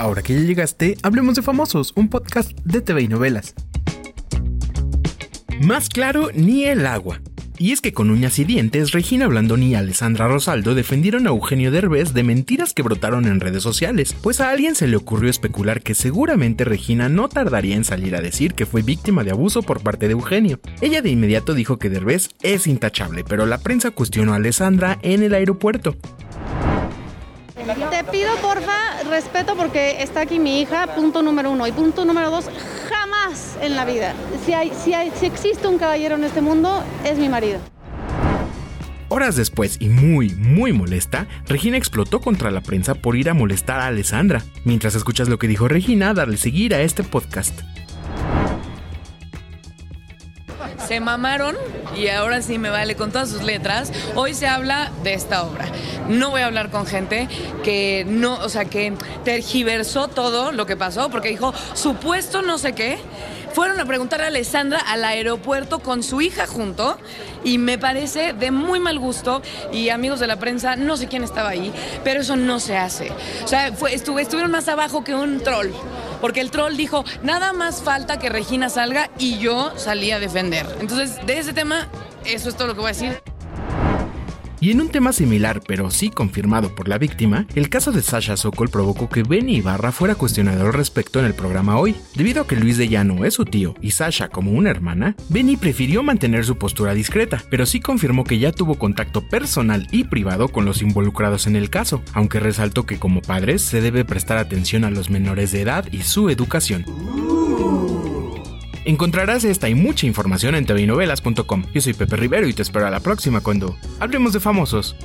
Ahora que ya llegaste, hablemos de Famosos, un podcast de TV y novelas. Más claro, ni el agua. Y es que con uñas y dientes, Regina Blandón y Alessandra Rosaldo defendieron a Eugenio Derbez de mentiras que brotaron en redes sociales, pues a alguien se le ocurrió especular que seguramente Regina no tardaría en salir a decir que fue víctima de abuso por parte de Eugenio. Ella de inmediato dijo que Derbez es intachable, pero la prensa cuestionó a Alessandra en el aeropuerto. Te pido porfa respeto porque está aquí mi hija, punto número uno. Y punto número dos, jamás en la vida. Si, hay, si, hay, si existe un caballero en este mundo, es mi marido. Horas después, y muy, muy molesta, Regina explotó contra la prensa por ir a molestar a Alessandra. Mientras escuchas lo que dijo Regina, darle seguir a este podcast. Se mamaron y ahora sí me vale con todas sus letras. Hoy se habla de esta obra. No voy a hablar con gente que no, o sea, que tergiversó todo lo que pasó porque dijo supuesto no sé qué. Fueron a preguntar a Alessandra al aeropuerto con su hija junto y me parece de muy mal gusto y amigos de la prensa, no sé quién estaba ahí, pero eso no se hace. O sea, fue, estuvieron más abajo que un troll porque el troll dijo, nada más falta que Regina salga y yo salí a defender. Entonces, de ese tema, eso es todo lo que voy a decir. Y en un tema similar, pero sí confirmado por la víctima, el caso de Sasha Sokol provocó que Benny Ibarra fuera cuestionado al respecto en el programa hoy. Debido a que Luis de Llano es su tío y Sasha como una hermana, Benny prefirió mantener su postura discreta, pero sí confirmó que ya tuvo contacto personal y privado con los involucrados en el caso, aunque resaltó que como padres se debe prestar atención a los menores de edad y su educación. Encontrarás esta y mucha información en tvinovelas.com. Yo soy Pepe Rivero y te espero a la próxima cuando hablemos de famosos.